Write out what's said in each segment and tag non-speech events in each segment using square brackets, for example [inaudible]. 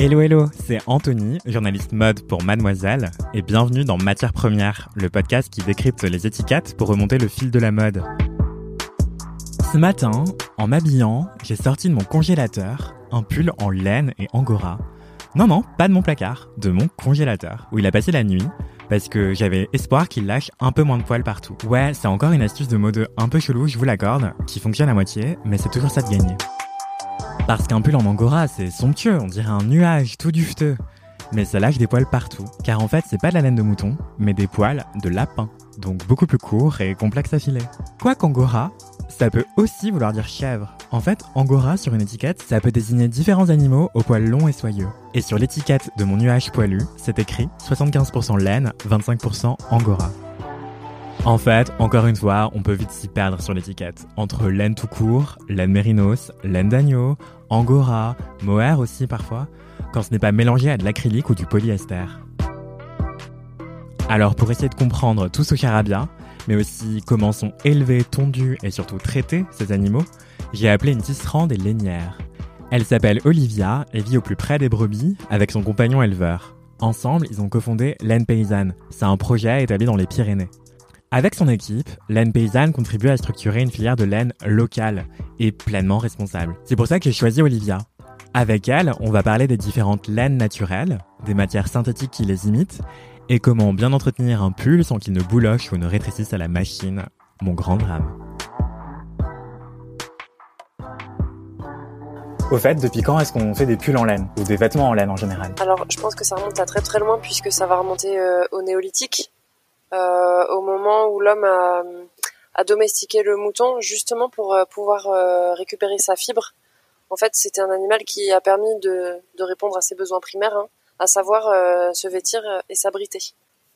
Hello hello, c'est Anthony, journaliste mode pour Mademoiselle, et bienvenue dans Matière Première, le podcast qui décrypte les étiquettes pour remonter le fil de la mode. Ce matin, en m'habillant, j'ai sorti de mon congélateur un pull en laine et angora. Non non, pas de mon placard, de mon congélateur, où il a passé la nuit, parce que j'avais espoir qu'il lâche un peu moins de poils partout. Ouais, c'est encore une astuce de mode un peu chelou, je vous l'accorde, qui fonctionne à moitié, mais c'est toujours ça de gagner. Parce qu'un pull en angora, c'est somptueux, on dirait un nuage tout dufteux. Mais ça lâche des poils partout, car en fait c'est pas de la laine de mouton, mais des poils de lapin, donc beaucoup plus courts et complexes à filer. Quoi qu'angora, ça peut aussi vouloir dire chèvre. En fait, angora sur une étiquette, ça peut désigner différents animaux aux poils longs et soyeux. Et sur l'étiquette de mon nuage poilu, c'est écrit 75% laine, 25% angora. En fait, encore une fois, on peut vite s'y perdre sur l'étiquette. Entre laine tout court, laine mérinos, laine d'agneau, angora, mohair aussi parfois, quand ce n'est pas mélangé à de l'acrylique ou du polyester. Alors pour essayer de comprendre tout ce charabia, mais aussi comment sont élevés, tondus et surtout traités ces animaux, j'ai appelé une tisserande et lainière. Elle s'appelle Olivia et vit au plus près des brebis avec son compagnon éleveur. Ensemble, ils ont cofondé Laine Paysanne. C'est un projet établi dans les Pyrénées. Avec son équipe, Laine Paysanne contribue à structurer une filière de laine locale et pleinement responsable. C'est pour ça que j'ai choisi Olivia. Avec elle, on va parler des différentes laines naturelles, des matières synthétiques qui les imitent, et comment bien entretenir un pull sans qu'il ne bouloche ou ne rétrécisse à la machine. Mon grand drame. Au fait, depuis quand est-ce qu'on fait des pulls en laine ou des vêtements en laine en général? Alors, je pense que ça remonte à très très loin puisque ça va remonter euh, au néolithique, au moment où l'homme a, a, domestiqué le mouton justement pour euh, pouvoir euh, récupérer sa fibre. En fait, c'était un animal qui a permis de, de répondre à ses besoins primaires, hein, à savoir euh, se vêtir et s'abriter.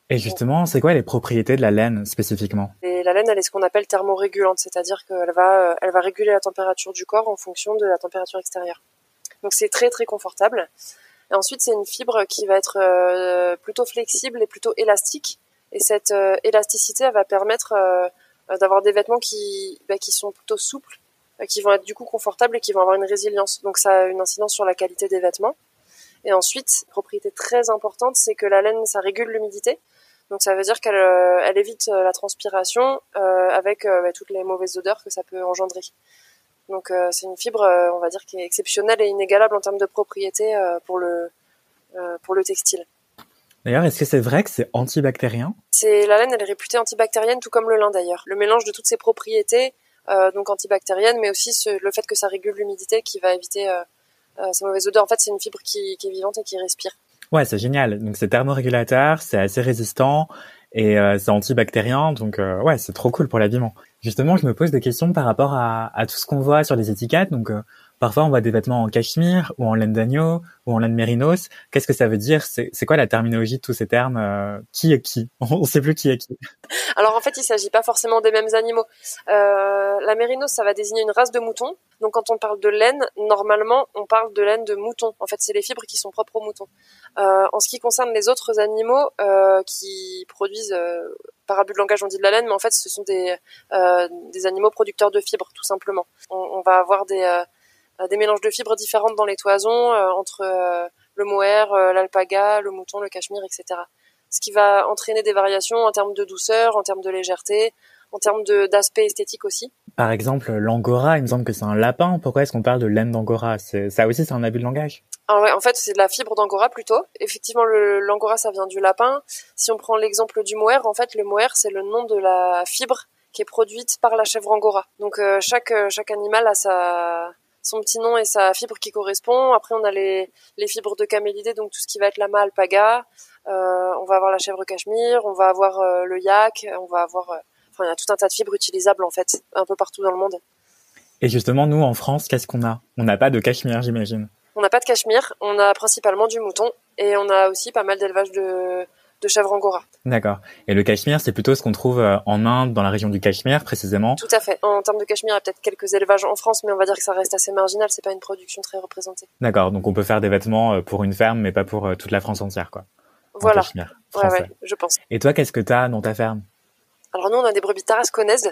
Et justement, c'est quoi les propriétés de la laine spécifiquement? Et la laine, elle est ce qu'on appelle thermorégulante, c'est-à-dire qu'elle va, elle va réguler la température du corps en fonction de la température extérieure. Donc c'est très très confortable. Et ensuite, c'est une fibre qui va être euh, plutôt flexible et plutôt élastique. Et cette euh, élasticité, elle va permettre euh, d'avoir des vêtements qui, bah, qui sont plutôt souples, qui vont être du coup confortables et qui vont avoir une résilience. Donc ça a une incidence sur la qualité des vêtements. Et ensuite, propriété très importante, c'est que la laine, ça régule l'humidité. Donc ça veut dire qu'elle elle évite la transpiration euh, avec euh, toutes les mauvaises odeurs que ça peut engendrer. Donc euh, c'est une fibre, on va dire, qui est exceptionnelle et inégalable en termes de propriété pour le pour le textile. D'ailleurs, est-ce que c'est vrai que c'est antibactérien? C'est la laine, elle est réputée antibactérienne, tout comme le lin d'ailleurs. Le mélange de toutes ces propriétés, donc antibactériennes, mais aussi ce, le fait que ça régule l'humidité, qui va éviter ces mauvaises odeurs. En fait, c'est une fibre qui, qui est vivante et qui respire. Ouais, c'est génial. Donc c'est thermorégulateur, c'est assez résistant et euh, c'est antibactérien. Donc euh, ouais, c'est trop cool pour l'habillement. Justement, je me pose des questions par rapport à, à tout ce qu'on voit sur les étiquettes. Donc euh, parfois on voit des vêtements en cachemire ou en laine d'agneau ou en laine mérinos. Qu'est-ce que ça veut dire? C'est quoi la terminologie de tous ces termes euh, Qui est qui? [laughs] On ne sait plus qui est qui. Alors en fait, il s'agit pas forcément des mêmes animaux. Euh, la mérinos, ça va désigner une race de mouton. Donc quand on parle de laine, normalement, on parle de laine de mouton. En fait, c'est les fibres qui sont propres aux moutons. Euh, en ce qui concerne les autres animaux qui produisent, par abus de langage, on dit de la laine, mais en fait, ce sont des, animaux producteurs de fibres, tout simplement. On, va avoir des, des mélanges de fibres différentes dans les toisons euh, entre le mohair, l'alpaga, le mouton, le cachemire, etc. Ce qui va entraîner des variations en termes de douceur, en termes de légèreté, en termes d'aspect esthétique aussi. Par exemple, l'angora, il me semble que c'est un lapin. Pourquoi est-ce qu'on parle de laine d'angora? Ça aussi, c'est un abus de langage Alors ouais, en fait, c'est de la fibre d'angora plutôt. Effectivement, l'angora, ça vient du lapin. Si on prend l'exemple du mohair, en fait, le mohair, c'est le nom de la fibre qui est produite par la chèvre angora. Donc euh, chaque chaque animal a sa son petit nom et sa fibre qui correspond. Après, on a les, les fibres de camélidés, donc tout ce qui va être lama alpaga. Euh, on va avoir la chèvre cachemire, on va avoir euh, le yak, on va avoir euh, Enfin, il y a tout un tas de fibres utilisables en fait, un peu partout dans le monde. Et justement, nous en France, qu'est-ce qu'on a? On n'a pas de cachemire, j'imagine. On n'a pas de cachemire, on a principalement du mouton et on a aussi pas mal d'élevage de, de chèvres angora. D'accord. Et le cachemire, c'est plutôt ce qu'on trouve euh, en Inde, dans la région du Cachemire précisément? Tout à fait. En termes de cachemire, il y a peut-être quelques élevages en France, mais on va dire que ça reste assez marginal, c'est pas une production très représentée. D'accord, donc on peut faire des vêtements euh, pour une ferme, mais pas pour euh, toute la France entière, quoi. Voilà. Ouais, ouais, je pense. Et toi, qu'est-ce que tu as dans ta ferme? Alors nous, on a des brebis tarasconnaises.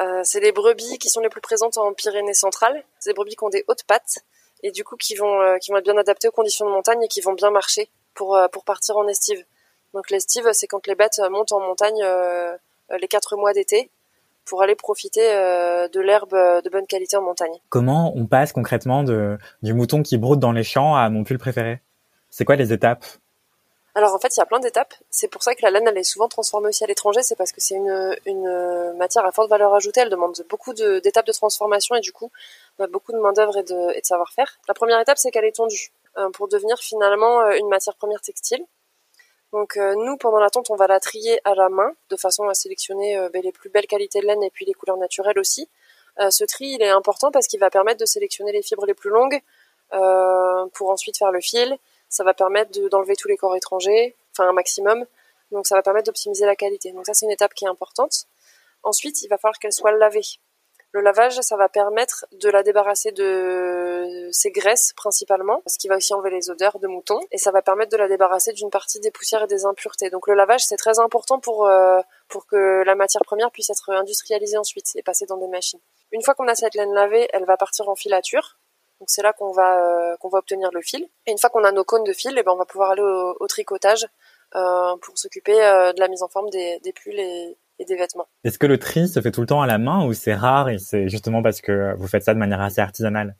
Euh, c'est les brebis qui sont les plus présentes en Pyrénées centrales. C'est des brebis qui ont des hautes pattes et du coup qui vont qui vont être bien adaptés aux conditions de montagne et qui vont bien marcher pour pour partir en estive. Donc l'estive, c'est quand les bêtes montent en montagne les quatre mois d'été pour aller profiter de l'herbe de bonne qualité en montagne. Comment on passe concrètement de, du mouton qui broute dans les champs à mon pull préféré? C'est quoi les étapes? Alors en fait, il y a plein d'étapes. C'est pour ça que la laine, elle est souvent transformée aussi à l'étranger. C'est parce que c'est une, une matière à forte valeur ajoutée. Elle demande beaucoup d'étapes de, transformation et du coup, bah, beaucoup de main d'œuvre et de, de savoir-faire. La première étape, c'est qu'elle est tondue euh, pour devenir finalement euh, une matière première textile. Donc euh, nous, pendant la tonte, on va la trier à la main de façon à sélectionner ben, les plus belles qualités de laine et puis les couleurs naturelles aussi. ce tri, il est important parce qu'il va permettre de sélectionner les fibres les plus longues pour ensuite faire le fil ça va permettre d'enlever tous les corps étrangers, enfin un maximum. Donc ça va permettre d'optimiser la qualité. Donc ça c'est une étape qui est importante. Ensuite, il va falloir qu'elle soit lavée. Le lavage, ça va permettre de la débarrasser de ses graisses principalement, ce qui va aussi enlever les odeurs de mouton, et ça va permettre de la débarrasser d'une partie des poussières et des impuretés. Donc le lavage, c'est très important pour euh, pour que la matière première puisse être industrialisée ensuite et passer dans des machines. Une fois qu'on a cette laine lavée, elle va partir en filature. Donc c'est là qu'on va euh, va obtenir le fil. Et une fois qu'on a nos cônes de fil, eh ben on va pouvoir aller au, tricotage euh, pour s'occuper de la mise en forme des, des pulls et, et des vêtements. Est-ce que le tri se fait tout le temps à la main ou c'est rare et c'est justement parce que vous faites ça de manière assez artisanale?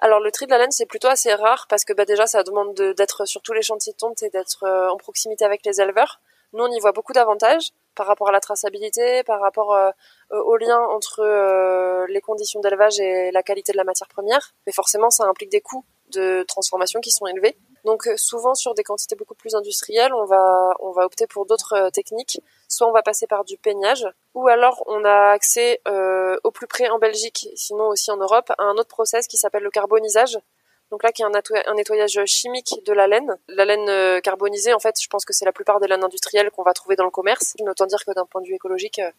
Alors le tri de la laine c'est plutôt assez rare parce que bah, déjà ça demande d'être sur tous les chantiers de tonte et d'être en proximité avec les éleveurs. Nous on y voit beaucoup d'avantages par rapport à la traçabilité, par rapport euh, au lien entre euh, les conditions d'élevage et la qualité de la matière première. Mais forcément, ça implique des coûts de transformation qui sont élevés. Donc euh, souvent sur des quantités beaucoup plus industrielles, on va on va opter pour d'autres techniques. Soit on va passer par du peignage, ou alors on a accès au plus près en Belgique, sinon aussi en Europe, à un autre process qui s'appelle le carbonisage, donc là, qui est un, nettoyage chimique de la laine. La laine euh, carbonisée, en fait, je pense que c'est la plupart des laines industrielles qu'on va trouver dans le commerce. Mais autant dire que d'un point de vue écologique, euh,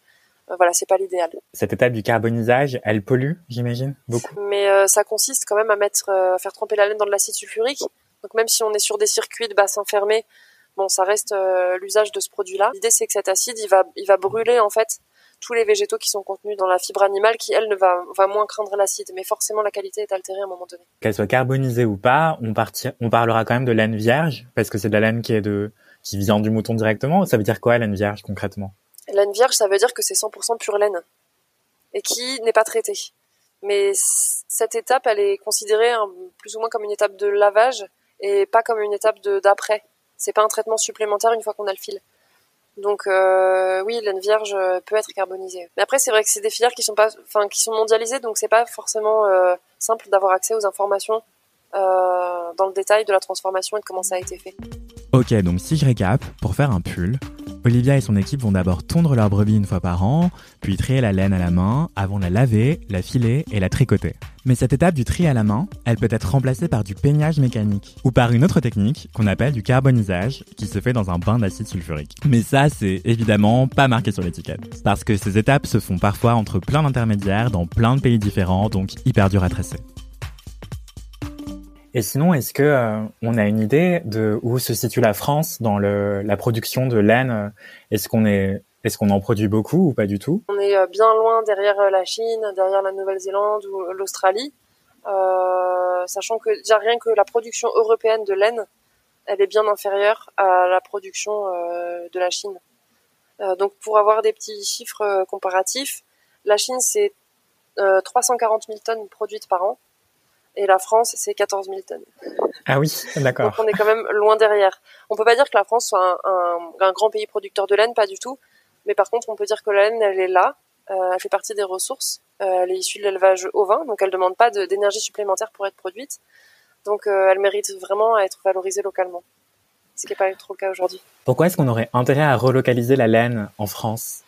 euh, voilà, c'est pas l'idéal. Cette étape du carbonisage, elle pollue, j'imagine, beaucoup? Mais ça consiste quand même à mettre, à faire tremper la laine dans de l'acide sulfurique. Donc même si on est sur des circuits de bassin fermé, bon, ça reste l'usage de ce produit-là. L'idée, c'est que cet acide, il va, il va brûler en fait tous les végétaux qui sont contenus dans la fibre animale qui, elle, ne va, va moins craindre l'acide. Mais forcément, la qualité est altérée à un moment donné. Qu'elle soit carbonisée ou pas, on, on parlera quand même de laine vierge, parce que c'est de la laine qui est de, qui vient du mouton directement. Ça veut dire quoi, laine vierge, concrètement? Laine vierge, ça veut dire que c'est 100% pure laine. Et qui n'est pas traitée. Mais cette étape, elle est considérée plus ou moins comme une étape de lavage et pas comme une étape d'après. C'est pas un traitement supplémentaire une fois qu'on a le fil. Donc euh, oui, laine vierge euh, peut être carbonisée. Mais après, c'est vrai que c'est des filières qui sont pas, enfin, qui sont mondialisées, donc c'est pas forcément euh, simple d'avoir accès aux informations dans le détail de la transformation et de comment ça a été fait. Ok, donc si je récap, pour faire un pull, Olivia et son équipe vont d'abord tondre leur brebis une fois par an, puis trier la laine à la main, avant la laver, la filer et la tricoter. Mais cette étape du tri à la main, elle peut être remplacée par du peignage mécanique, ou par une autre technique qu'on appelle du carbonisage, qui se fait dans un bain d'acide sulfurique. Mais ça, c'est évidemment pas marqué sur l'étiquette, parce que ces étapes se font parfois entre plein d'intermédiaires dans plein de pays différents, donc hyper dur à tracer. Et sinon, est-ce que euh, on a une idée de où se situe la France dans le, la production de laine? Est-ce qu'on est est-ce qu'on en produit beaucoup ou pas du tout? On est euh, bien loin derrière euh, la Chine, derrière la Nouvelle-Zélande ou l'Australie, euh, sachant que déjà rien que la production européenne de laine, elle est bien inférieure à la production euh, de la Chine. Euh, donc pour avoir des petits chiffres comparatifs, la Chine c'est 340 000 tonnes produites par an et la France, c'est 14 000 tonnes. Ah oui, d'accord. Donc on est quand même loin derrière. On peut pas dire que la France soit un, grand pays producteur de laine, pas du tout. Mais par contre, on peut dire que la laine, elle est là. Euh, elle fait partie des ressources. Euh, elle est issue de l'élevage ovin, donc elle demande pas d'énergie supplémentaire pour être produite. Donc euh, elle mérite vraiment à être valorisée localement. Ce qui n'est pas trop le cas aujourd'hui. Pourquoi est-ce qu'on aurait intérêt à relocaliser la laine en France?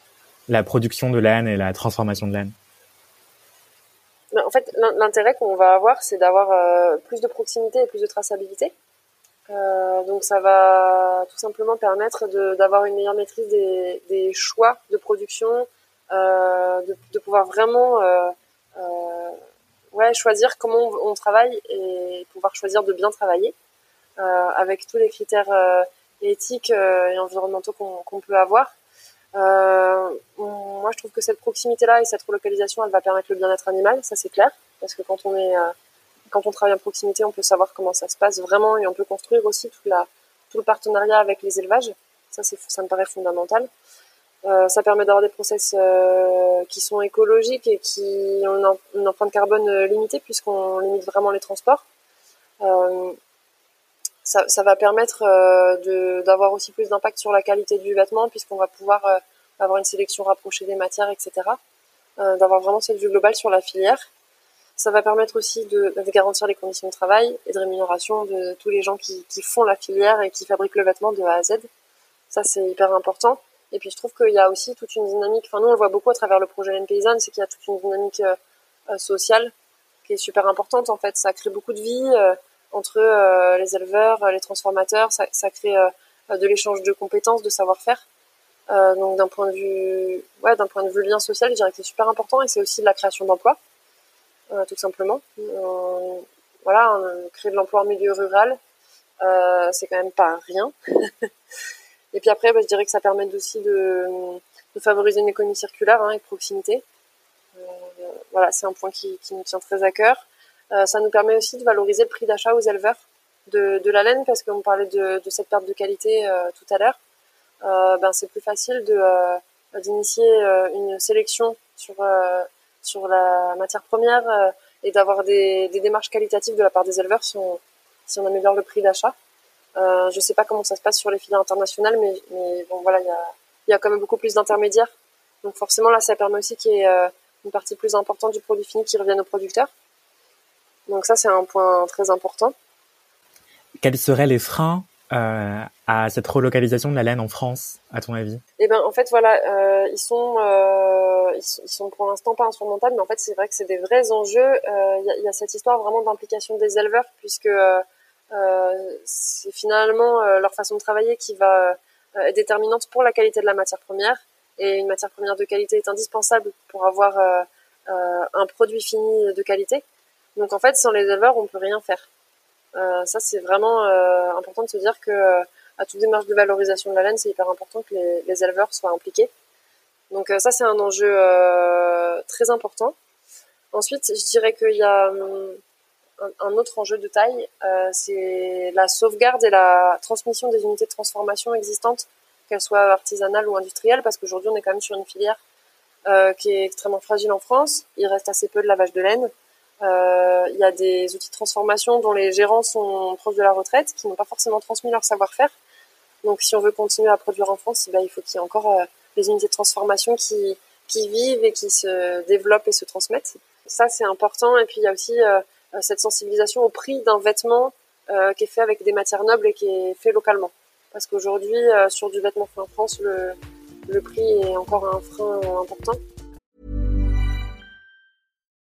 La production de laine et la transformation de laine? En fait, l'intérêt qu'on va avoir, c'est d'avoir euh, plus de proximité et plus de traçabilité. Euh, donc ça va tout simplement permettre d'avoir une meilleure maîtrise des, des, choix de production, euh, de, de, pouvoir vraiment euh, euh ouais, choisir comment on, travaille et pouvoir choisir de bien travailler euh, avec tous les critères éthiques et environnementaux qu'on peut avoir. Euh, moi, je trouve que cette proximité-là et cette relocalisation, elle va permettre le bien-être animal, ça c'est clair, parce que quand on est euh, quand on travaille en proximité, on peut savoir comment ça se passe vraiment et on peut construire aussi tout, la, tout le partenariat avec les élevages. Ça, ça me paraît fondamental. Euh, ça permet d'avoir des process euh, qui sont écologiques et qui ont une, empreinte carbone limitée puisqu'on limite vraiment les transports. Euh, ça, ça, va permettre euh, d'avoir aussi plus d'impact sur la qualité du vêtement puisqu'on va pouvoir avoir une sélection rapprochée des matières, etc. d'avoir vraiment cette vue globale sur la filière. Ça va permettre aussi de, de, garantir les conditions de travail et de rémunération de tous les gens qui, qui font la filière et qui fabriquent le vêtement de A à Z. Ça, c'est hyper important. Et puis je trouve qu'il y a aussi toute une dynamique, enfin nous on le voit beaucoup à travers le projet Laine Paysanne, c'est qu'il y a toute une dynamique euh, euh, sociale qui est super importante en fait. Ça crée beaucoup de vie euh, entre les éleveurs, les transformateurs, ça, crée de l'échange de compétences, de savoir-faire. donc d'un point de vue, ouais, d'un point de vue lien social, je dirais que c'est super important et c'est aussi de la création d'emplois, tout simplement. voilà, créer de l'emploi en milieu rural, c'est quand même pas rien. [laughs] Et puis après, bah, je dirais que ça permet aussi de, de favoriser une économie circulaire hein, et proximité. Euh, voilà, c'est un point qui, qui, nous tient très à cœur. Euh, ça nous permet aussi de valoriser le prix d'achat aux éleveurs de, de, la laine parce qu'on parlait de, de, cette perte de qualité euh, tout à l'heure. Euh, ben, c'est plus facile de d'initier une sélection sur sur la matière première et d'avoir des, des, démarches qualitatives de la part des éleveurs si on, si on améliore le prix d'achat. Euh, je sais pas comment ça se passe sur les filières internationales, mais, mais bon, voilà, il y a, y a quand même beaucoup plus d'intermédiaires. Donc forcément, là, ça permet aussi qu'il y ait euh, une partie plus importante du produit fini qui revienne aux producteurs. Donc ça, c'est un point très important. Quels seraient les freins euh, à cette relocalisation de la laine en France, à ton avis? Eh ben, en fait, voilà, euh, ils sont, euh, ils sont, ils sont pour l'instant pas insurmontables, mais en fait, c'est vrai que c'est des vrais enjeux. Il y, y, a cette histoire vraiment d'implication des éleveurs, puisque c'est finalement leur façon de travailler qui va être déterminante pour la qualité de la matière première. Et une matière première de qualité est indispensable pour avoir un produit fini de qualité. Donc en fait, sans les éleveurs, on peut rien faire. Euh, ça, c'est vraiment euh, important de se dire que à toute démarche de valorisation de la laine, c'est hyper important que les, éleveurs soient impliqués. Donc euh, ça, c'est un enjeu très important. Ensuite, je dirais qu'il y a hum, un, autre enjeu de taille, euh, c'est la sauvegarde et la transmission des unités de transformation existantes, qu'elles soient artisanales ou industrielles, parce qu'aujourd'hui on est quand même sur une filière euh, qui est extrêmement fragile en France. Il reste assez peu de lavage de laine. Euh, il y a des outils de transformation dont les gérants sont proches de la retraite, qui n'ont pas forcément transmis leur savoir-faire. Donc si on veut continuer à produire en France, eh ben, il faut qu'il y ait encore des unités de transformation qui, vivent et qui se développent et se transmettent. Ça, c'est important. Et puis, il y a aussi euh, cette sensibilisation au prix d'un vêtement euh, qui est fait avec des matières nobles et qui est fait localement. Parce qu'aujourd'hui, euh, sur du vêtement fait en France, le prix est encore un frein important.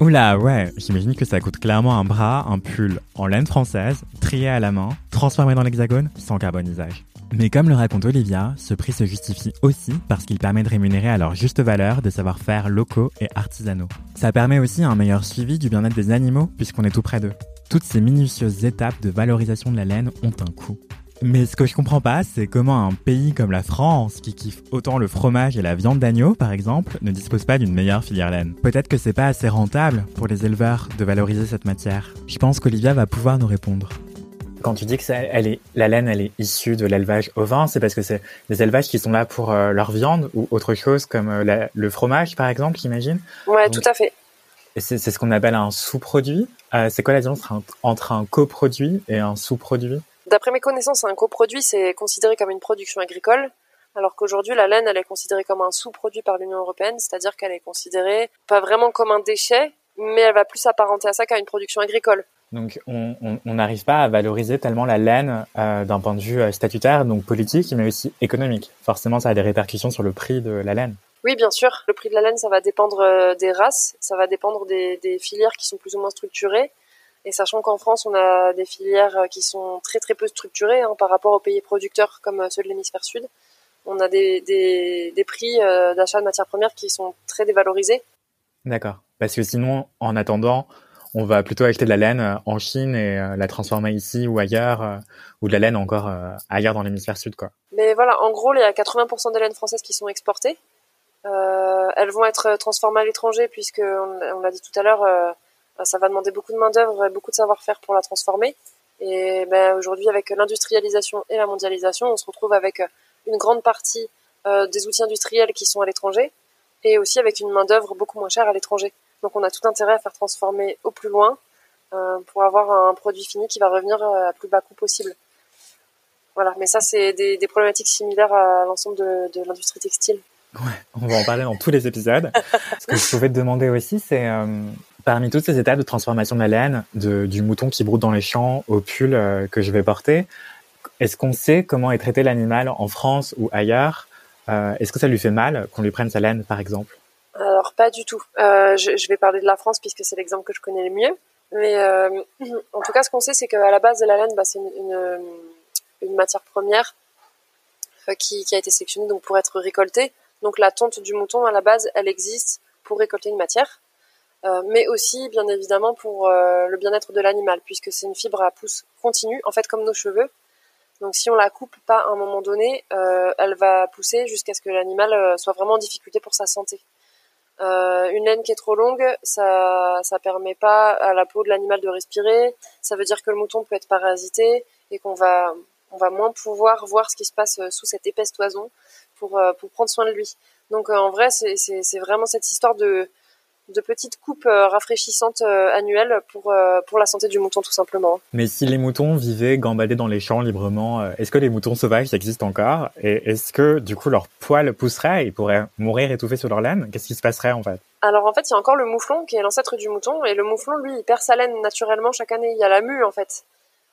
Oula, ouais, j'imagine que ça coûte clairement un bras, un pull en laine française, trié à la main, transformé dans l'hexagone, sans carbonisage. Mais comme le raconte Olivia, ce prix se justifie aussi parce qu'il permet de rémunérer à leur juste valeur des savoir-faire locaux et artisanaux. Ça permet aussi un meilleur suivi du bien-être des animaux puisqu'on est tout près d'eux. Toutes ces minutieuses étapes de valorisation de la laine ont un coût. Mais ce que je comprends pas, c'est comment un pays comme la France, qui kiffe autant le fromage et la viande d'agneau, par exemple, ne dispose pas d'une meilleure filière laine. Peut-être que c'est pas assez rentable pour les éleveurs de valoriser cette matière. Je pense qu'Olivia va pouvoir nous répondre. Quand tu dis que elle est, la laine, elle est issue de l'élevage ovin, c'est parce que c'est des élevages qui sont là pour euh, leur viande ou autre chose comme euh, le fromage, par exemple, j'imagine. Ouais, tout à fait. C'est ce qu'on appelle un sous-produit. Euh, c'est quoi la différence entre un coproduit et un sous-produit? D'après mes connaissances, un coproduit, c'est considéré comme une production agricole, alors qu'aujourd'hui, la laine, elle est considérée comme un sous-produit par l'Union européenne, c'est-à-dire qu'elle est considérée pas vraiment comme un déchet, mais elle va plus s'apparenter à ça qu'à une production agricole. Donc on n'arrive pas à valoriser tellement la laine euh, d'un point de vue euh, statutaire, donc politique, mais aussi économique. Forcément, ça a des répercussions sur le prix de la laine. Oui, bien sûr. Le prix de la laine, ça va dépendre des races, ça va dépendre des, des filières qui sont plus ou moins structurées. Et sachant qu'en France, on a des filières qui sont très très peu structurées hein, par rapport aux pays producteurs comme ceux de l'hémisphère sud, on a des, des, des prix euh, d'achat de matières premières qui sont très dévalorisés. D'accord. Parce que sinon, en attendant, on va plutôt acheter de la laine euh, en Chine et euh, la transformer ici ou ailleurs, ou de la laine encore ailleurs dans l'hémisphère sud, quoi. Mais voilà, en gros, il y a 80% des laines françaises qui sont exportées. Euh, elles vont être transformées à l'étranger puisque, on, l'a dit tout à l'heure, ça va demander beaucoup de main d'œuvre et beaucoup de savoir-faire pour la transformer. Et ben, aujourd'hui, avec l'industrialisation et la mondialisation, on se retrouve avec une grande partie euh, des outils industriels qui sont à l'étranger et aussi avec une main d'œuvre beaucoup moins chère à l'étranger. Donc on a tout intérêt à faire transformer au plus loin euh, pour avoir un produit fini qui va revenir euh, à plus bas coût possible. Voilà, mais ça c'est des, problématiques similaires à l'ensemble de, l'industrie textile. Ouais, on va en parler dans tous les épisodes. [laughs] Ce que je pouvais te demander aussi, c'est parmi toutes ces étapes de transformation de la laine, du mouton qui broute dans les champs au pull que je vais porter, est-ce qu'on sait comment est traité l'animal en France ou ailleurs? Euh, Est-ce que ça lui fait mal qu'on lui prenne sa laine, par exemple? Alors, pas du tout. Euh, je, vais parler de la France puisque c'est l'exemple que je connais le mieux. Mais euh, [clears throat] en tout cas, ce qu'on sait, c'est qu'à la base de la laine, bah, c'est une, matière première qui, a été sélectionnée donc, pour être récoltée. Donc la tonte du mouton, à la base, elle existe pour récolter une matière. Mais aussi bien évidemment pour le bien-être de l'animal, puisque c'est une fibre à pousse continue, en fait comme nos cheveux. Donc si on la coupe pas à un moment donné, euh, elle va pousser jusqu'à ce que l'animal euh, soit vraiment en difficulté pour sa santé. Euh, une laine qui est trop longue, ça ça permet pas à la peau de l'animal de respirer. Ça veut dire que le mouton peut être parasité et qu'on va on va moins pouvoir voir ce qui se passe sous cette épaisse toison pour pour prendre soin de lui. Donc en vrai, c'est c'est vraiment cette histoire de de petites coupes euh, rafraîchissantes euh, annuelles pour, euh, pour la santé du mouton tout simplement. Mais si les moutons vivaient gambadés dans les champs librement, est-ce que les moutons sauvages existent encore? Et est-ce que du coup leur poil pousserait et ils pourraient mourir étouffés sur leur laine? Qu'est-ce qui se passerait en fait? Alors en fait il y a encore le mouflon qui est l'ancêtre du mouton et le mouflon lui il perd sa laine naturellement chaque année. Il y a la mue en fait.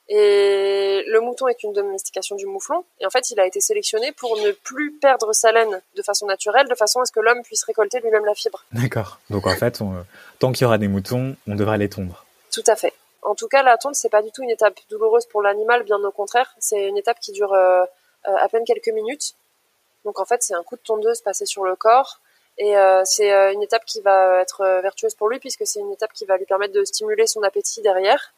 Et le mouton est une domestication du mouflon. Et en fait, il a été sélectionné pour ne plus perdre sa laine de façon naturelle, de façon à ce que l'homme puisse récolter lui-même la fibre. D'accord. Donc en fait, tant qu'il y aura des moutons, on devra les tondre. Tout à fait. En tout cas, la tonte, c'est pas du tout une étape douloureuse pour l'animal, bien au contraire. C'est une étape qui dure euh, euh, à peine quelques minutes. Donc en fait, c'est un coup de tondeuse passé sur le corps. Et euh, c'est une étape qui va être vertueuse pour lui, puisque c'est une étape qui va lui permettre de stimuler son appétit derrière.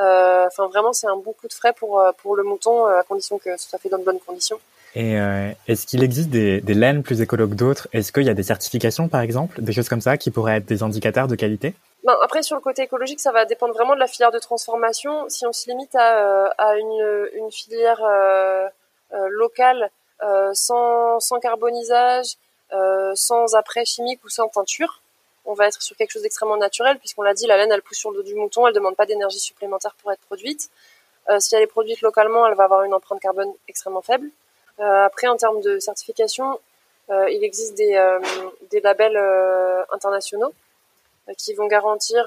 Euh, enfin, vraiment, c'est un bon coup de frais pour, euh, pour le mouton, euh, à condition que ce soit fait dans de bonnes conditions. Et est-ce qu'il existe des, des, laines plus écologues que d'autres? Est-ce qu'il y a des certifications, par exemple, des choses comme ça, qui pourraient être des indicateurs de qualité? Ben, Après, sur le côté écologique, ça va dépendre vraiment de la filière de transformation. Si on se limite à, à une, une filière locale, sans, sans carbonisage, sans après chimique ou sans teinture, on va être sur quelque chose d'extrêmement naturel, puisqu'on l'a dit, la laine, elle pousse sur le dos du mouton, elle demande pas d'énergie supplémentaire pour être produite. Euh, si elle est produite localement, elle va avoir une empreinte carbone extrêmement faible. Euh, après, en termes de certification, euh, il existe des, des labels internationaux qui vont garantir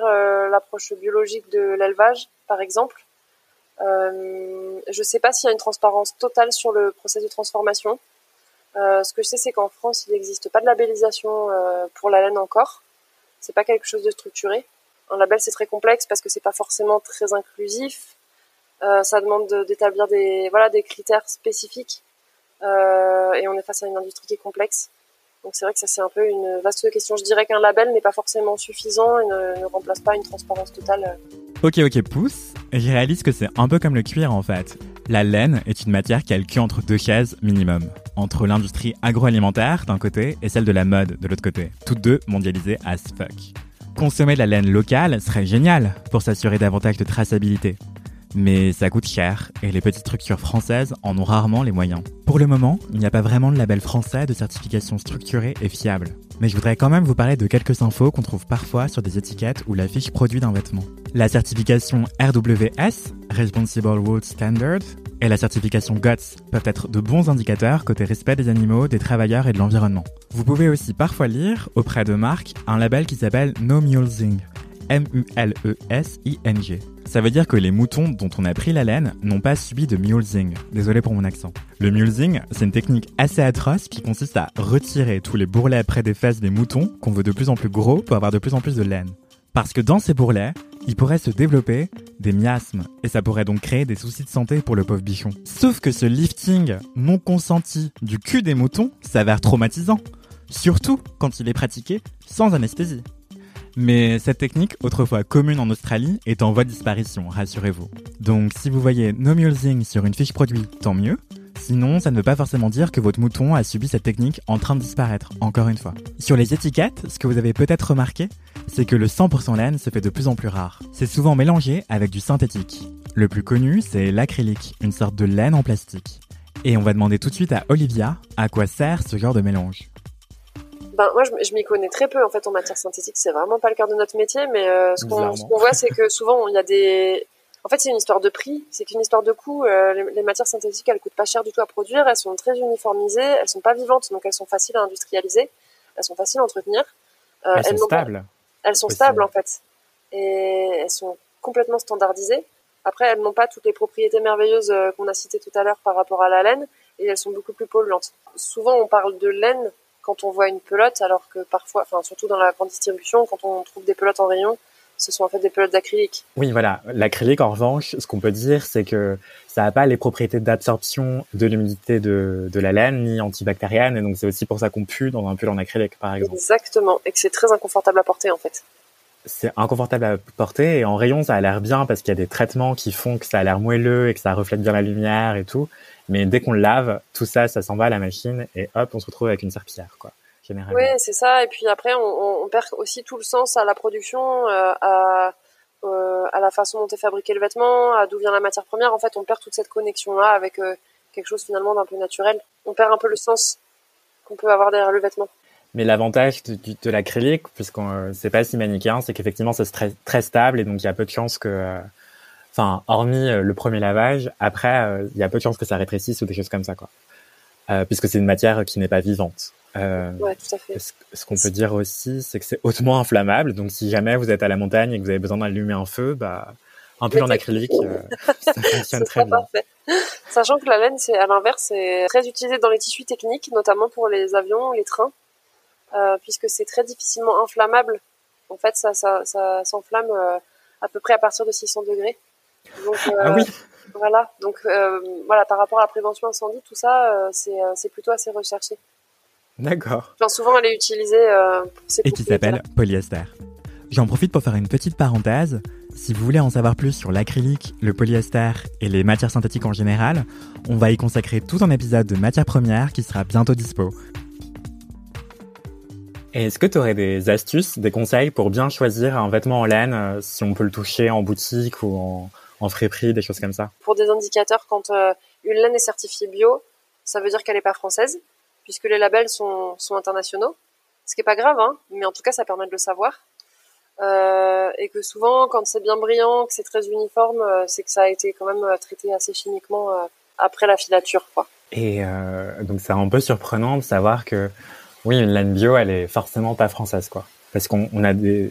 l'approche biologique de l'élevage, par exemple. je ne sais pas s'il y a une transparence totale sur le processus de transformation. ce que je sais, c'est qu'en France, il n'existe pas de labellisation pour la laine encore c'est pas quelque chose de structuré. Un label c'est très complexe parce que c'est pas forcément très inclusif. Euh, ça demande d'établir des voilà des critères spécifiques euh, et on est face à une industrie qui est complexe. Donc c'est vrai que ça c'est un peu une vaste question. Je dirais qu'un label n'est pas forcément suffisant et ne, remplace pas une transparence totale. Ok ok pouce, je réalise que c'est un peu comme le cuir en fait. La laine est une matière qui entre deux chaises minimum, entre l'industrie agroalimentaire d'un côté et celle de la mode de l'autre côté, toutes deux mondialisées as fuck. Consommer de la laine locale serait génial pour s'assurer davantage de traçabilité. Mais ça coûte cher et les petites structures françaises en ont rarement les moyens. Pour le moment, il n'y a pas vraiment de label français de certification structurée et fiable. Mais je voudrais quand même vous parler de quelques infos qu'on trouve parfois sur des étiquettes ou la fiche produit d'un vêtement. La certification RWS, Responsible Wool Standard, et la certification GOTS peuvent être de bons indicateurs côté respect des animaux, des travailleurs et de l'environnement. Vous pouvez aussi parfois lire, auprès de marques, un label qui s'appelle No Mulesing, M-U-L-E-S-I-N-G. Ça veut dire que les moutons dont on a pris la laine n'ont pas subi de mulesing. Désolé pour mon accent. Le mulesing, c'est une technique assez atroce qui consiste à retirer tous les bourrelets près des fesses des moutons qu'on veut de plus en plus gros pour avoir de plus en plus de laine. Parce que dans ces bourrelets, il pourrait se développer des miasmes et ça pourrait donc créer des soucis de santé pour le pauvre bichon. Sauf que ce lifting non consenti du cul des moutons s'avère traumatisant, surtout quand il est pratiqué sans anesthésie. Mais cette technique, autrefois commune en Australie, est en voie de disparition, rassurez-vous. Donc si vous voyez no mulesing sur une fiche produit, tant mieux. Sinon, ça ne veut pas forcément dire que votre mouton a subi cette technique en train de disparaître, encore une fois. Sur les étiquettes, ce que vous avez peut-être remarqué, c'est que le 100% laine se fait de plus en plus rare. C'est souvent mélangé avec du synthétique. Le plus connu, c'est l'acrylique, une sorte de laine en plastique. Et on va demander tout de suite à Olivia à quoi sert ce genre de mélange. Ben, moi, je, m'y connais très peu en fait en matière synthétique. C'est vraiment pas le cœur de notre métier, mais euh, ce qu'on ce qu'on voit, c'est que souvent il y a des. En fait, c'est une histoire de prix, c'est qu'une histoire de coût. Euh, les, matières synthétiques, elles coûtent pas cher du tout à produire. Elles sont très uniformisées, elles sont pas vivantes, donc elles sont faciles à industrialiser, elles sont faciles à entretenir. Euh, Elles sont pas- stables. elles sont stables en fait, et elles sont complètement standardisées. Après, elles n'ont pas toutes les propriétés merveilleuses euh, qu'on a citées tout à l'heure par rapport à la laine, et elles sont beaucoup plus polluantes. Souvent, on parle de laine quand on voit une pelote, alors que parfois, enfin surtout dans la grande distribution, quand on trouve des pelotes en rayon, ce sont en fait des pelotes d'acrylique. Oui, voilà. L'acrylique, en revanche, ce qu'on peut dire, c'est que ça n'a pas les propriétés d'absorption de l'humidité de, de la laine, ni antibactérienne, et donc c'est aussi pour ça qu'on pue dans un pull en acrylique, par exemple. Exactement, et que c'est très inconfortable à porter en fait. C'est inconfortable à porter, et en rayon, ça a l'air bien parce qu'il y a des traitements qui font que ça a l'air moelleux et que ça reflète bien la lumière et tout. Mais dès qu'on le lave, tout ça, ça s'en va à la machine, et hop, on se retrouve avec une serpillière, quoi. Généralement. Oui, c'est ça. Et puis après, on, on- on perd aussi tout le sens à la production, euh, à, euh, à la façon dont est fabriqué le vêtement, à d'où vient la matière première. En fait, on perd toute cette connexion-là avec euh, quelque chose finalement d'un peu naturel. On perd un peu le sens qu'on peut avoir derrière le vêtement. Mais l'avantage de, de l'acrylique, puisqu'on euh, c'est pas si manichéen, c'est qu'effectivement c'est très, très stable et donc il y a peu de chances que, euh, enfin, hormis euh, le premier lavage, après il y a peu de chances que ça rétrécisse ou des choses comme ça, quoi. Euh, puisque c'est une matière qui n'est pas vivante. Euh, Ouais, tout à fait. ce ce qu'on peut dire aussi, c'est que c'est hautement inflammable. Donc si jamais vous êtes à la montagne et que vous avez besoin d'allumer un feu, bah un pull en acrylique, euh, ça [laughs] fonctionne très bien. parfait. Sachant que la laine, c'est à l'inverse, c'est très utilisé dans les tissus techniques, notamment pour les avions, les trains, euh, puisque c'est très difficilement inflammable. En fait, ça, ça, ça s'enflamme euh, à peu près à partir de 600 degrés. Donc, euh, Ah oui. Voilà. Donc, euh, voilà, par rapport à la prévention incendie, tout ça, euh, c'est, euh, c'est plutôt assez recherché. D'accord. Enfin, souvent, elle est utilisée euh, et qui s'appelle polyester. J'en profite pour faire une petite parenthèse. Si vous voulez en savoir plus sur l'acrylique, le polyester et les matières synthétiques en général, on va y consacrer tout un épisode de matières premières qui sera bientôt dispo. Est-ce que tu aurais des astuces, des conseils pour bien choisir un vêtement en laine, si on peut le toucher en boutique ou en, en friperie, des choses comme ça pour des indicateurs quand euh, une laine est certifiée bio, ça veut dire qu'elle n'est pas française, puisque les labels sont, sont internationaux. Ce qui est pas grave, hein, mais en tout cas, ça permet de le savoir. Euh, et que souvent, quand c'est bien brillant, que c'est très uniforme, euh, c'est que ça a été quand même euh, traité assez chimiquement après la filature, quoi. Et donc c'est un peu surprenant de savoir que oui, une laine bio, elle est forcément pas française, quoi. Parce qu'on on a des,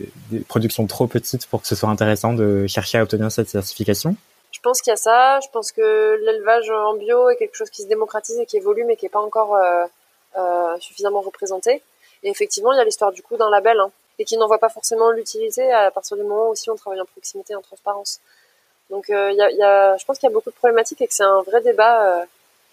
productions trop petites pour que ce soit intéressant de chercher à obtenir cette certification. Je pense qu'il y a ça. Je pense que l'élevage en bio est quelque chose qui se démocratise et qui évolue, mais qui n'est pas encore euh, euh, suffisamment représenté. Et effectivement, il y a l'histoire du coup d'un label, hein, et qui n'en voit pas forcément l'utilité à partir du moment où aussi on travaille en proximité, en transparence. Donc, euh, je pense qu'il y a beaucoup de problématiques et que c'est un vrai débat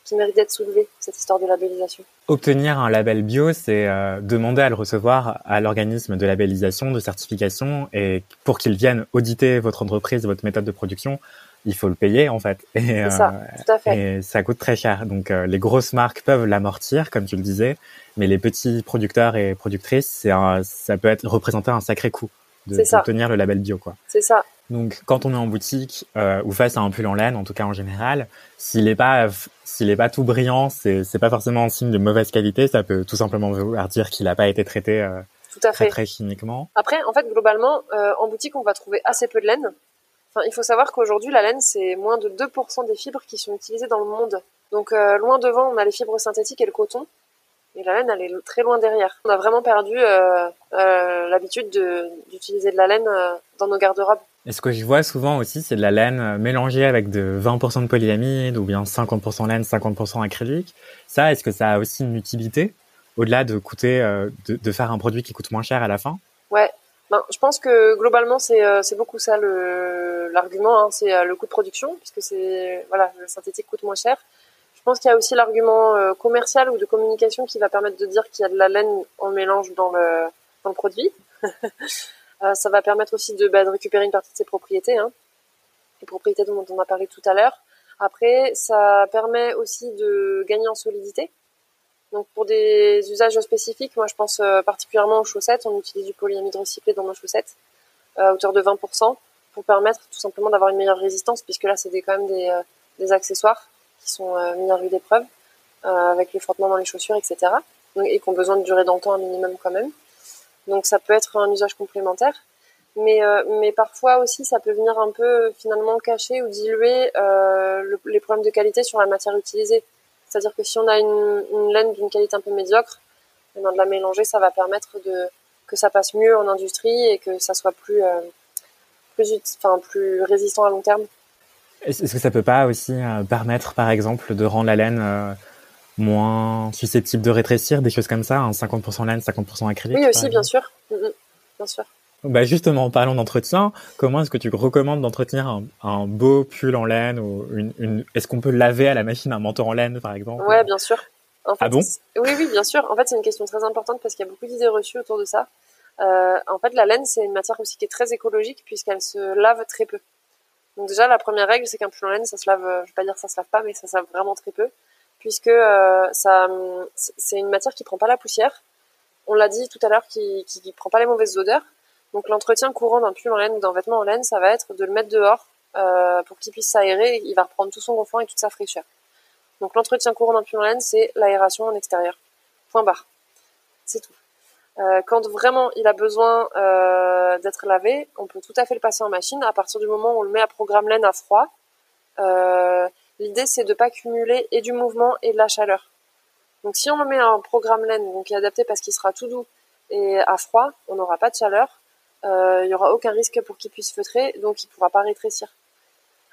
qui mérite d'être soulevé, cette histoire de labellisation. Obtenir un label bio, c'est euh, demander à le recevoir à l'organisme de labellisation, de certification, et pour qu'il vienne auditer votre entreprise, votre méthode de production, il faut le payer en fait. Et, C'est ça, euh, tout à fait. et ça coûte très cher. Donc euh, les grosses marques peuvent l'amortir, comme tu le disais, mais les petits producteurs et productrices, c'est ça peut être représenter un sacré coût de- d'obtenir le label bio, quoi. C'est ça. Donc, quand on est en boutique euh, ou face à un pull en laine, en tout cas en général, s'il est pas s'il est pas tout brillant, c'est c'est pas forcément un signe de mauvaise qualité. Ça peut tout simplement vouloir dire qu'il n'a pas été traité euh, Tout à très fait. très chimiquement. Après, en fait, globalement, euh, en boutique, on va trouver assez peu de laine. Enfin, il faut savoir qu'aujourd'hui, la laine, c'est moins de 2% des fibres qui sont utilisées dans le monde. Donc, euh, loin devant, on a les fibres synthétiques et le coton. Et la laine, elle est très loin derrière. On a vraiment perdu euh, euh, l'habitude d'utiliser de, la laine euh, dans nos garde-robes. Et ce que je vois souvent aussi, c'est de la laine mélangée avec de 20% de polyamide ou bien 50% laine, 50% acrylique. Ça, est-ce que ça a aussi une utilité au-delà de coûter, de, de, faire un produit qui coûte moins cher à la fin? Ouais, ben, je pense que globalement c'est c'est beaucoup ça l'argument, hein, c'est le coût de production puisque c'est voilà le synthétique coûte moins cher. Je pense qu'il y a aussi l'argument euh, commercial ou de communication qui va permettre de dire qu'il y a de la laine en mélange dans le, dans le produit. [laughs] euh, ça va permettre aussi de, bah, de, récupérer une partie de ses propriétés, hein, les propriétés dont on a parlé tout à l'heure. Après, ça permet aussi de gagner en solidité. Donc pour des usages spécifiques, moi je pense euh, particulièrement aux chaussettes. On utilise du polyamide recyclé dans nos chaussettes euh, à hauteur de 20% pour permettre tout simplement d'avoir une meilleure résistance, puisque là c'est quand même des, des accessoires qui sont mis en rue d'épreuve, euh, avec les frottements dans les chaussures, etc. et qui ont besoin de durer dans le temps un minimum quand même. Donc ça peut être un usage complémentaire. Mais, euh, mais parfois aussi, ça peut venir un peu finalement cacher ou diluer les problèmes de qualité sur la matière utilisée. C'est-à-dire que si on a une, laine d'une qualité un peu médiocre, eh ben, de la mélanger, ça va permettre de, que ça passe mieux en industrie et que ça soit plus, enfin, plus résistant à long terme. Est-ce que ça peut pas aussi euh, permettre, par exemple, de rendre la laine euh, moins susceptible de rétrécir, des choses comme ça, 50% laine, 50% acrylique Oui, aussi, bien sûr. Mm, mm. bien sûr. Bah justement, parlons d'entretien. Comment est-ce que tu recommandes d'entretenir un, beau pull en laine ou une, Est-ce qu'on peut laver à la machine un manteau en laine, par exemple Ouais, bien sûr. ah bon? Oui, oui, bien sûr. En fait, c'est une question très importante parce qu'il y a beaucoup d'idées reçues autour de ça. Euh, en fait, la laine, c'est une matière aussi qui est très écologique puisqu'elle se lave très peu. Donc déjà la première règle c'est qu'un pull en laine ça se lave, euh, je vais pas dire ça se lave pas mais ça se lave vraiment très peu puisque euh, ça c'est une matière qui prend pas la poussière. On l'a dit tout à l'heure qui, qui, prend pas les mauvaises odeurs. Donc l'entretien courant d'un pull en laine ou d'un vêtement en laine ça va être de le mettre dehors euh, pour qu'il puisse s'aérer il va reprendre tout son gonflant et toute sa fraîcheur. Donc l'entretien courant d'un pull en laine c'est l'aération en extérieur. Point barre. C'est tout. Euh, quand vraiment il a besoin euh, d'être lavé, on peut tout à fait le passer en machine. À partir du moment où on le met à programme laine à froid, euh, l'idée c'est de pas cumuler et du mouvement et de la chaleur. Donc si on met en programme laine, donc qui est adapté parce qu'il sera tout doux et à froid, on n'aura pas de chaleur. Il n'y aura aucun risque pour qu'il puisse feutrer, donc il ne pourra pas rétrécir.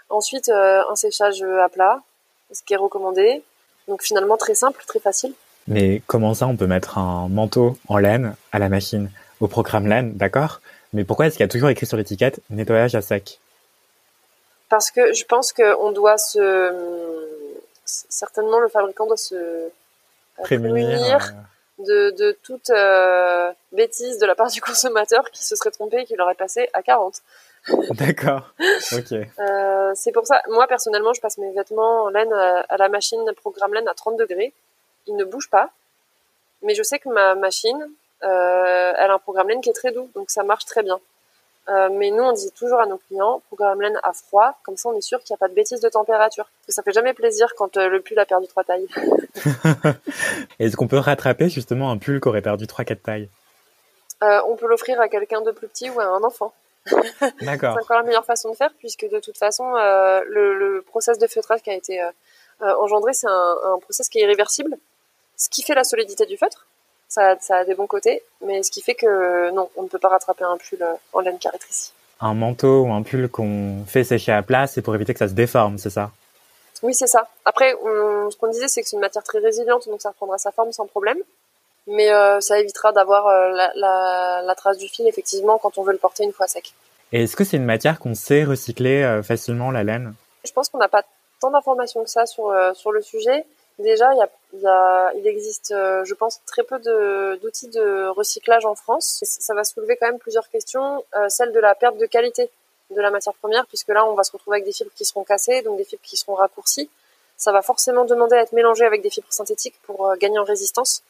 Ensuite, un séchage à plat, ce qui est recommandé. Donc finalement très simple, très facile. Mais comment ça, on peut mettre un manteau en laine à la machine au programme laine, d'accord? Mais pourquoi est-ce qu'il y a toujours écrit sur l'étiquette nettoyage à sec Parce que je pense qu'on doit se... Certainement, le fabricant doit se euh, prémunir euh. de, de, toute euh, bêtise de la part du [laughs] consommateur qui se serait trompé et qui l'aurait passé à 40. [laughs] D'accord. Ok. Euh, c'est pour ça, moi personnellement, je passe mes vêtements en laine à, la machine programme laine à 30 degrés il ne bouge pas. Mais je sais que ma machine, euh, elle a un programme laine qui est très doux, donc ça marche très bien. Euh, mais nous, on dit toujours à nos clients, programme laine à froid, comme ça on est sûr qu'il n'y a pas de bêtises de température. Parce que ça fait jamais plaisir quand euh, le pull a perdu trois tailles. [laughs] [laughs] Est-ce qu'on peut rattraper justement un pull qui aurait perdu trois, quatre tailles? On peut l'offrir à quelqu'un de plus petit ou à un enfant. [laughs] D'accord. c'est encore la meilleure façon de faire, puisque de toute façon, le, le, process de feutrage qui a été engendré, c'est un, un process qui est irréversible ce qui fait la solidité du feutre. Ça, ça, a des bons côtés, mais ce qui fait que non, on ne peut pas rattraper un pull euh, en laine ici. Un manteau ou un pull qu'on fait sécher à plat, c'est pour éviter que ça se déforme, c'est ça? Oui, c'est ça. Après, ce qu'on disait, c'est que c'est une matière très résiliente, donc ça reprendra sa forme sans problème. Mais euh, ça évitera d'avoir euh, la, la, la, trace du fil, effectivement, quand on veut le porter une fois sec. Et est-ce que c'est une matière qu'on sait recycler facilement, la laine? Je pense qu'on n'a pas tant d'informations que ça sur, sur le sujet. Déjà, il y a, y a, il existe, euh, je pense, très peu d'outils de, recyclage en France. ça va soulever quand même plusieurs questions. Euh, celle de la perte de qualité de la matière première, puisque là, on va se retrouver avec des fibres qui seront cassées, donc des fibres qui seront raccourcies. Ça va forcément demander à être mélangé avec des fibres synthétiques pour euh, gagner en résistance.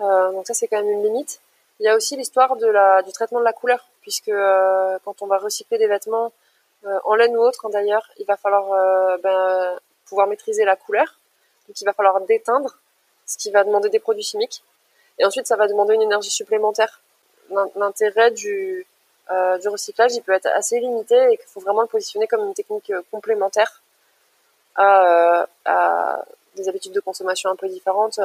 Euh, donc ça, c'est quand même une limite. Il y a aussi l'histoire du traitement de la couleur, puisque quand on va recycler des vêtements en laine ou autre, d'ailleurs, il va falloir ben, pouvoir maîtriser la couleur donc il va falloir déteindre, ce qui va demander des produits chimiques. Et ensuite, ça va demander une énergie supplémentaire. L'intérêt du, euh, du recyclage, il peut être assez limité et qu'il faut vraiment le positionner comme une technique euh, complémentaire à, euh, à des habitudes de consommation un peu différentes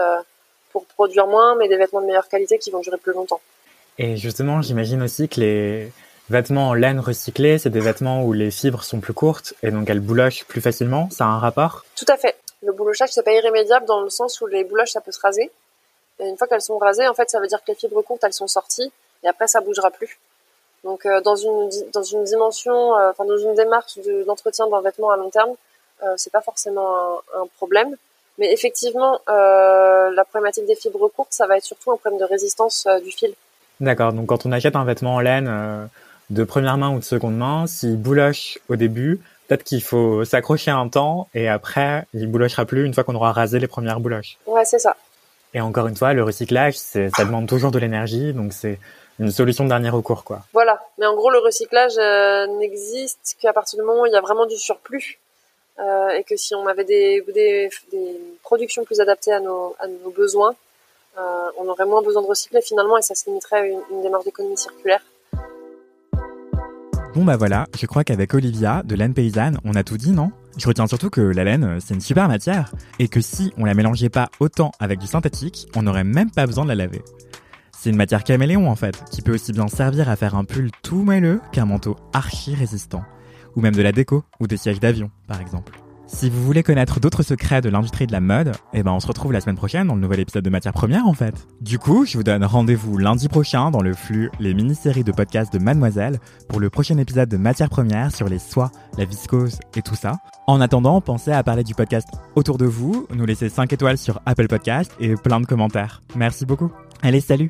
pour produire moins, mais des vêtements de meilleure qualité qui vont durer plus longtemps. Et justement, j'imagine aussi que les vêtements en laine recyclée, c'est des vêtements où les fibres sont plus courtes et donc elles boulochent plus facilement. Ça a un rapport? Tout à fait. Le boulochage, c'est pas irrémédiable dans le sens où les bouloches, ça peut se raser. Et une fois qu'elles sont rasées, en fait, ça veut dire que les fibres courtes, elles sont sorties et après, ça bougera plus. Donc, euh, dans une dans une dimension, euh, enfin dans une démarche d'entretien d'un vêtement à long terme, euh, c'est pas forcément un, un, problème. Mais effectivement, euh, la problématique des fibres courtes, ça va être surtout un problème de résistance du fil. D'accord. Donc, quand on achète un vêtement en laine de première main ou de seconde main, s'il bouloche au début, peut-être qu'il faut s'accrocher un temps et après, il boulochera plus une fois qu'on aura rasé les premières bouloches. Ouais, c'est ça. Et encore une fois, le recyclage, ça demande toujours de l'énergie, donc c'est une solution de dernier recours, quoi. Voilà. Mais en gros, le recyclage euh, n'existe qu'à partir du moment où il y a vraiment du surplus. Euh, et que si on avait des, des, des, productions plus adaptées à nos, à nos besoins, euh, on aurait moins besoin de recycler finalement et ça se limiterait à une, une démarche d'économie circulaire. Bon bah voilà, je crois qu'avec Olivia de laine paysanne, on a tout dit, non? Je retiens surtout que la laine, c'est une super matière, et que si on la mélangeait pas autant avec du synthétique, on n'aurait même pas besoin de la laver. C'est une matière caméléon en fait, qui peut aussi bien servir à faire un pull tout moelleux qu'un manteau archi résistant. Ou même de la déco, ou des sièges d'avion, par exemple. Si vous voulez connaître d'autres secrets de l'industrie de la mode, eh ben on se retrouve la semaine prochaine dans le nouvel épisode de Matière Première en fait. Du coup, je vous donne rendez-vous lundi prochain dans le flux Les mini-séries de podcasts de Mademoiselle pour le prochain épisode de Matière Première sur les soies, la viscose et tout ça. En attendant, pensez à parler du podcast autour de vous, nous laisser 5 étoiles sur Apple Podcast et plein de commentaires. Merci beaucoup. Allez, salut